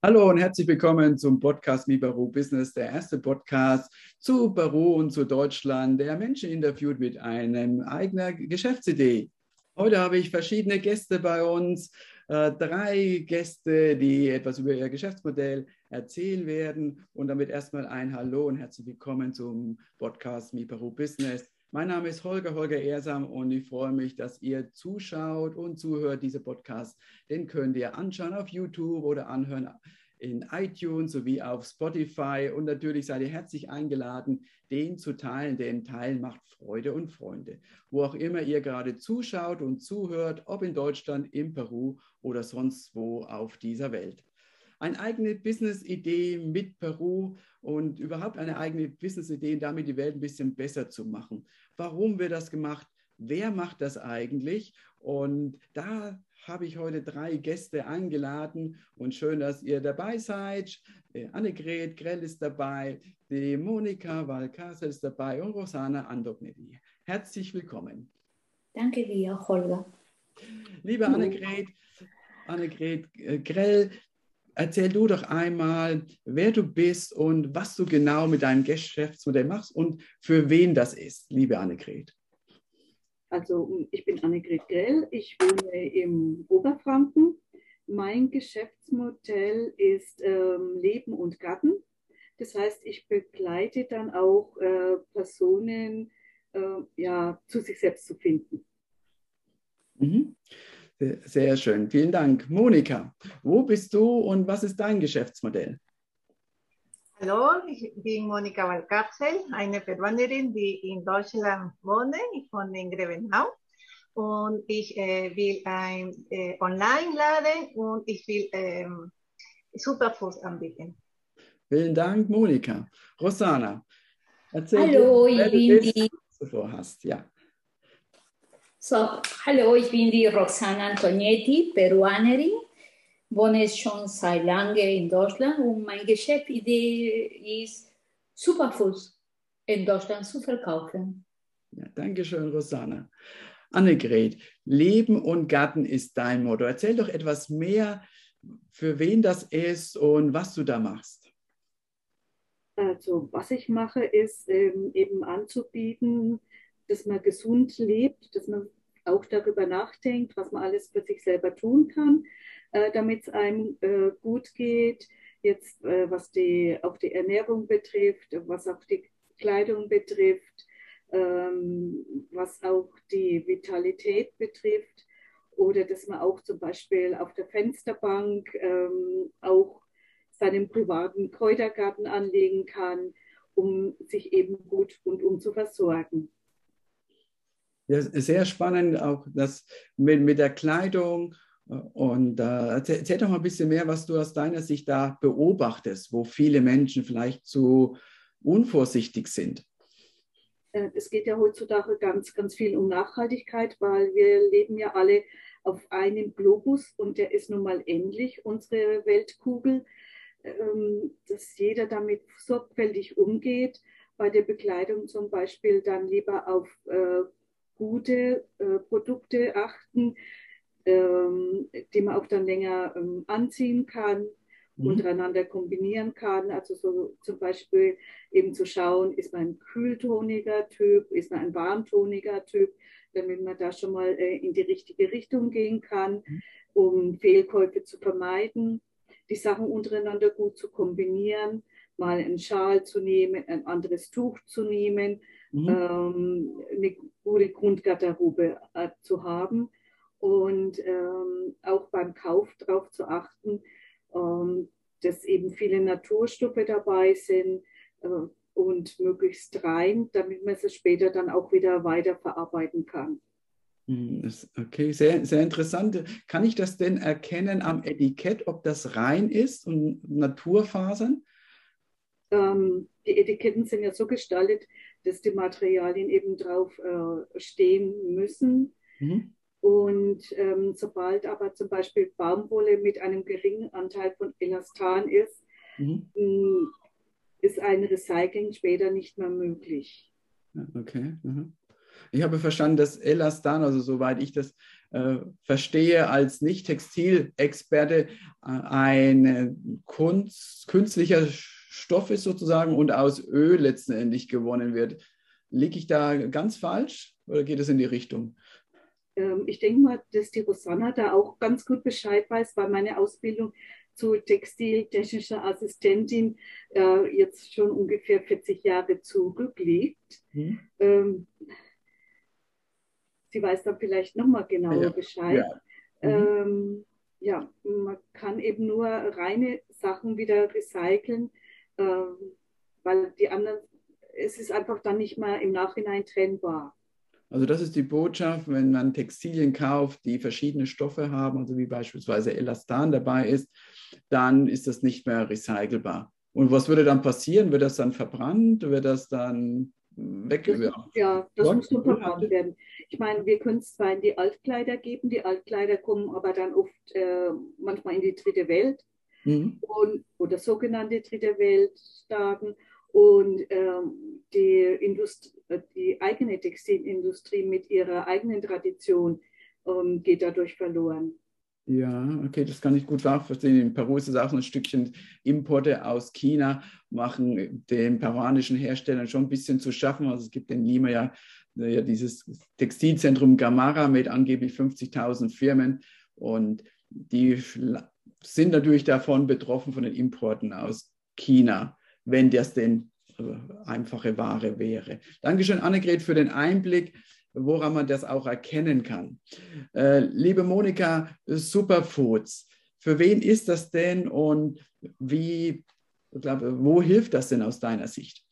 Hallo und herzlich willkommen zum Podcast Mi Baru Business, der erste Podcast zu Baru und zu Deutschland, der Menschen interviewt mit einer eigenen Geschäftsidee. Heute habe ich verschiedene Gäste bei uns, äh, drei Gäste, die etwas über ihr Geschäftsmodell erzählen werden. Und damit erstmal ein Hallo und herzlich willkommen zum Podcast Mi Baru Business. Mein Name ist Holger, Holger Ehrsam und ich freue mich, dass ihr zuschaut und zuhört, diese Podcast. Den könnt ihr anschauen auf YouTube oder anhören in iTunes sowie auf Spotify. Und natürlich seid ihr herzlich eingeladen, den zu teilen, denn Teilen macht Freude und Freunde. Wo auch immer ihr gerade zuschaut und zuhört, ob in Deutschland, in Peru oder sonst wo auf dieser Welt eine eigene Business-Idee mit Peru und überhaupt eine eigene Business-Idee, damit die Welt ein bisschen besser zu machen. Warum wird das gemacht? Wer macht das eigentlich? Und da habe ich heute drei Gäste eingeladen und schön, dass ihr dabei seid. Äh, Annegret Grell ist dabei, die Monika Valcasa ist dabei und Rosana Andognedi. Herzlich willkommen. Danke dir, Holger. Liebe Annegret, Annegret äh, Grell, Erzähl du doch einmal, wer du bist und was du genau mit deinem Geschäftsmodell machst und für wen das ist, liebe Annegret. Also ich bin Annegret Grell, ich wohne im Oberfranken. Mein Geschäftsmodell ist ähm, Leben und Garten. Das heißt, ich begleite dann auch äh, Personen, äh, ja, zu sich selbst zu finden. Mhm. Sehr schön, vielen Dank. Monika, wo bist du und was ist dein Geschäftsmodell? Hallo, ich bin Monika Valcárcel, eine Peruanerin, die in Deutschland wohnt. Ich wohne in Grevenau und ich äh, will ein äh, Online-Laden und ich will ähm, Superfood anbieten. Vielen Dank, Monika. Rosana, erzähl Hallo, dir, ich bin die. Was du vorhast. Ja. So, hallo, ich bin die Roxana Antonietti, Peruanerin, wohne schon seit lange in Deutschland und meine Geschäftsidee ist, Superfoods in Deutschland zu verkaufen. Ja, Dankeschön, Rosanna. Annegret, Leben und Garten ist dein Motto. Erzähl doch etwas mehr, für wen das ist und was du da machst. Also, was ich mache, ist ähm, eben anzubieten, dass man gesund lebt, dass man auch darüber nachdenkt, was man alles für sich selber tun kann, äh, damit es einem äh, gut geht. Jetzt, äh, was die, auch die Ernährung betrifft, was auch die Kleidung betrifft, ähm, was auch die Vitalität betrifft. Oder dass man auch zum Beispiel auf der Fensterbank ähm, auch seinen privaten Kräutergarten anlegen kann, um sich eben gut und um zu versorgen. Ja, sehr spannend auch das mit, mit der Kleidung. Und äh, erzähl, doch mal ein bisschen mehr, was du aus deiner Sicht da beobachtest, wo viele Menschen vielleicht zu unvorsichtig sind. Äh, es geht ja heutzutage ganz, ganz viel um Nachhaltigkeit, weil wir leben ja alle auf einem Globus und der ist nun mal endlich, unsere Weltkugel, ähm, dass jeder damit sorgfältig umgeht. Bei der Bekleidung zum Beispiel dann lieber auf äh, gute äh, Produkte achten, ähm, die man auch dann länger ähm, anziehen kann, mhm. untereinander kombinieren kann. Also so zum Beispiel eben zu schauen, ist man ein kühltoniger Typ, ist man ein warmtoniger Typ, damit man da schon mal äh, in die richtige Richtung gehen kann, mhm. um Fehlkäufe zu vermeiden, die Sachen untereinander gut zu kombinieren, mal einen Schal zu nehmen, ein anderes Tuch zu nehmen mhm. ähm, eine gute Grundgarderobe äh, zu haben und ähm, auch beim Kauf darauf zu achten, ähm, dass eben viele Naturstoffe dabei sind äh, und möglichst rein, damit man sie später dann auch wieder weiterverarbeiten kann. Hm, okay, sehr, sehr interessant. Kann ich das denn erkennen am Etikett, ob das rein ist und Naturfasern? Ähm, die Etiketten sind ja so gestaltet, dass die Materialien eben drauf äh, stehen müssen. Mhm. Und ähm, sobald aber zum Beispiel Baumwolle mit einem geringen Anteil von Elastan ist, mhm. mh, ist ein Recycling später nicht mehr möglich. Okay. Mhm. Ich habe verstanden, dass Elastan, also soweit ich das äh, verstehe als Nicht-Textilexperte, äh, ein Kunst, künstlicher Stoff ist sozusagen und aus Öl letztendlich gewonnen wird. Liege ich da ganz falsch oder geht es in die Richtung? Ähm, ich denke mal, dass die Rosanna da auch ganz gut Bescheid weiß, weil meine Ausbildung zur textiltechnischer Assistentin äh, jetzt schon ungefähr 40 Jahre zurückliegt. Mhm. Ähm, sie weiß dann vielleicht nochmal genauer ja. Bescheid. Ja. Mhm. Ähm, ja, man kann eben nur reine Sachen wieder recyceln, ähm, weil die anderen, es ist einfach dann nicht mehr im Nachhinein trennbar. Also das ist die Botschaft, wenn man Textilien kauft, die verschiedene Stoffe haben, also wie beispielsweise Elastan dabei ist, dann ist das nicht mehr recycelbar. Und was würde dann passieren? Wird das dann verbrannt? Wird das dann weggeworfen? Ja, das muss nur verbrannt werden. Ich meine, wir können es zwar in die Altkleider geben, die Altkleider kommen aber dann oft äh, manchmal in die dritte Welt mhm. und, oder sogenannte dritte Weltstaaten. Und ähm, die, Indust die eigene Textilindustrie mit ihrer eigenen Tradition ähm, geht dadurch verloren. Ja, okay, das kann ich gut nachvollziehen. In Peru ist es auch ein Stückchen Importe aus China, machen den peruanischen Herstellern schon ein bisschen zu schaffen. Also es gibt in Lima ja, ja dieses Textilzentrum Gamara mit angeblich 50.000 Firmen und die sind natürlich davon betroffen von den Importen aus China wenn das denn äh, einfache Ware wäre. Dankeschön, Annegret, für den Einblick, woran man das auch erkennen kann. Äh, liebe Monika, Superfoods, für wen ist das denn und wie, glaub, wo hilft das denn aus deiner Sicht?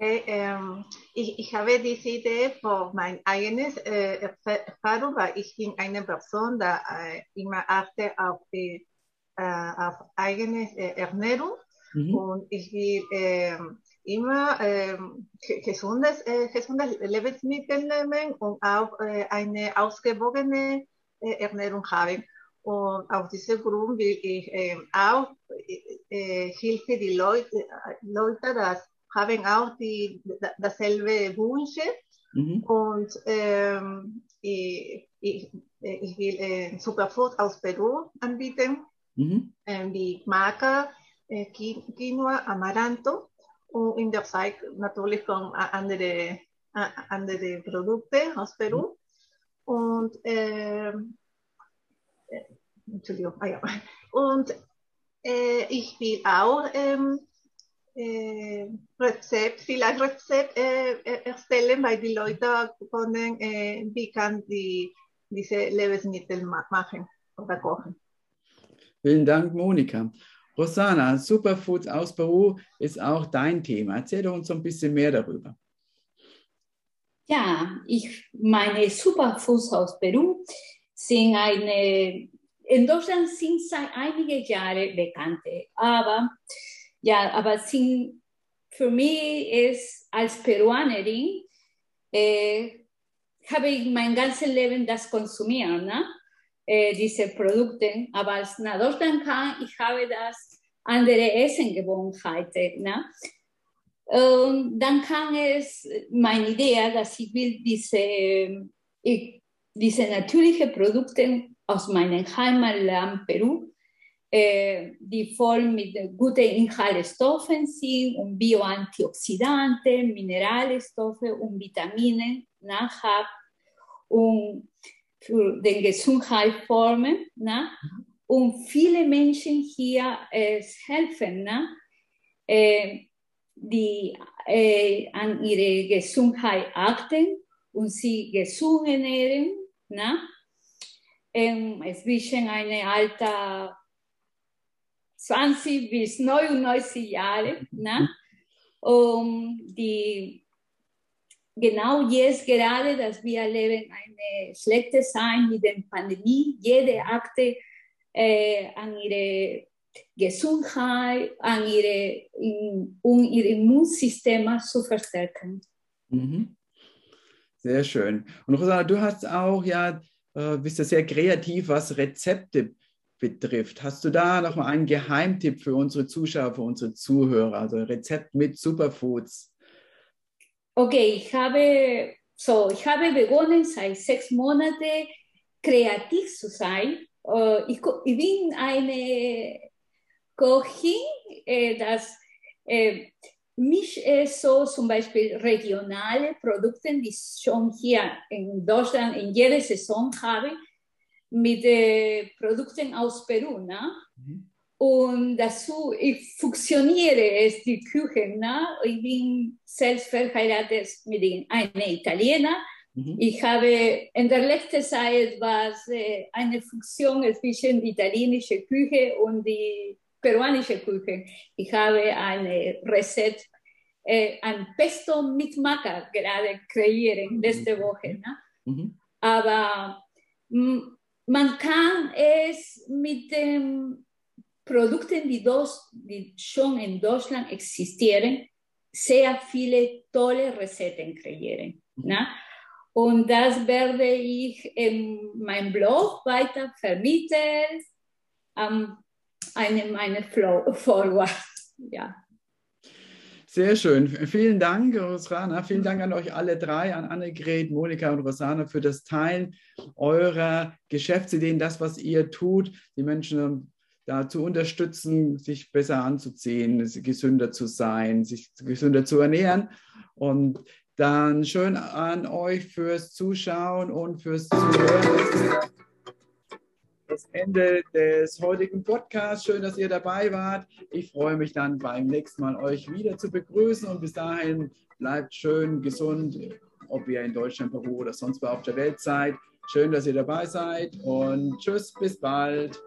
Okay, ähm, ich, ich, habe diese Idee für mein eigenes äh, Erfahrung, weil ich bin eine Person, die äh, immer achte auf, die, äh, auf eigene äh, Ernährung Mhm. Und ich will äh, immer äh, gesundes, äh, gesundes Lebensmittel nehmen und auch äh, eine ausgewogene äh, Ernährung haben. Und aus diesem Grund will ich äh, auch äh, Hilfe die Leute, Leute, das haben auch die, dasselbe Wünsche. Mhm. Und ähm, ich, ich, ich will äh, Superfood aus Peru anbieten, mhm. äh, wie Maca, eh, Quinoa, Amaranto und in der Zeit natürlich kommen andere, andere Produkte aus Peru. Und, äh, Entschuldigung, ah, ja. und äh, ich will auch ähm, äh, Rezept, vielleicht Rezept äh, erstellen, weil die Leute können, äh, wie kann die diese Lebensmittel machen oder kochen. Vielen Dank, Monika. Rosana, Superfoods aus Peru ist auch dein Thema. Erzähl doch uns ein bisschen mehr darüber. Ja, ich meine Superfoods aus Peru sind eine, in Deutschland sind seit einigen Jahren bekannte, aber ja, aber sind für mich ist als Peruanerin äh, habe ich mein ganzes Leben das konsumiert. Ne? äh, diese Produkte. Aber als nach Deutschland kam, ich habe das andere Essengewohnheiten. Ne? Und dann kam es meine Idee, dass ich will diese, ich, diese natürlichen Produkte aus meinem Heimatland Peru, äh, die voll mit guten Inhaltsstoffen sind und Bioantioxidanten, Mineralstoffe und Vitamine nachhaben und für den Gesundheitsformen. Ne? Und viele Menschen hier äh, helfen, ne? Äh, die äh, an ihre Gesundheit achten und sie gesund ernähren. Ne? Ähm, zwischen einem Alter 20 bis 99 Jahre. Ne? Um die genau jetzt gerade, dass wir erleben eine schlechte Zeit mit der Pandemie. Jede Akte äh, an ihre Gesundheit, an ihre, in, um ihr Immunsystem zu verstärken. Mhm. Sehr schön. Und Rosa, du hast auch ja, äh, bist ja sehr kreativ, was Rezepte betrifft. Hast du da noch mal einen Geheimtipp für unsere Zuschauer, für unsere Zuhörer? Also Rezept mit Superfoods. Okay, ich habe so, ich habe begonnen, seit sechs Monaten kreativ zu sein. Äh, ich, ich bin eine Köchin, äh, das äh, mich so zum Beispiel regionale Produkte, die ich schon hier in Deutschland in jeder Saison habe, mit Produkten aus Peru. Ne? Mhm. Und dazu, ich funktioniere es, die Küche. Ne? Ich bin selbst verheiratet mit einer Italiener. Mhm. Ich habe in der letzten Zeit was äh, eine Funktion zwischen die italienische Küche und die peruanische Küche. Ich habe eine Rezept, äh, ein Pesto mit Maca gerade kreieren letzte mhm. Woche. Ne? Mhm. Aber man kann es mit dem Produkten, die, dos, die schon in Deutschland existieren, sehr viele tolle Rezepten kreieren. Ne? Und das werde ich in meinem Blog weiter vermitteln an einem meiner Follower. Ja. Sehr schön. Vielen Dank, Rosana. Vielen Dank an euch alle drei, an Annegret, Monika und Rosana für das Teilen eurer Geschäftsideen, das, was ihr tut, die Menschen da zu unterstützen, sich besser anzuziehen, gesünder zu sein, sich gesünder zu ernähren. Und dann schön an euch fürs Zuschauen und fürs Zuhören. Das Ende des heutigen Podcasts. Schön, dass ihr dabei wart. Ich freue mich dann beim nächsten Mal, euch wieder zu begrüßen. Und bis dahin bleibt schön gesund, ob ihr in Deutschland, Peru oder sonst wo auf der Welt seid. Schön, dass ihr dabei seid und tschüss, bis bald.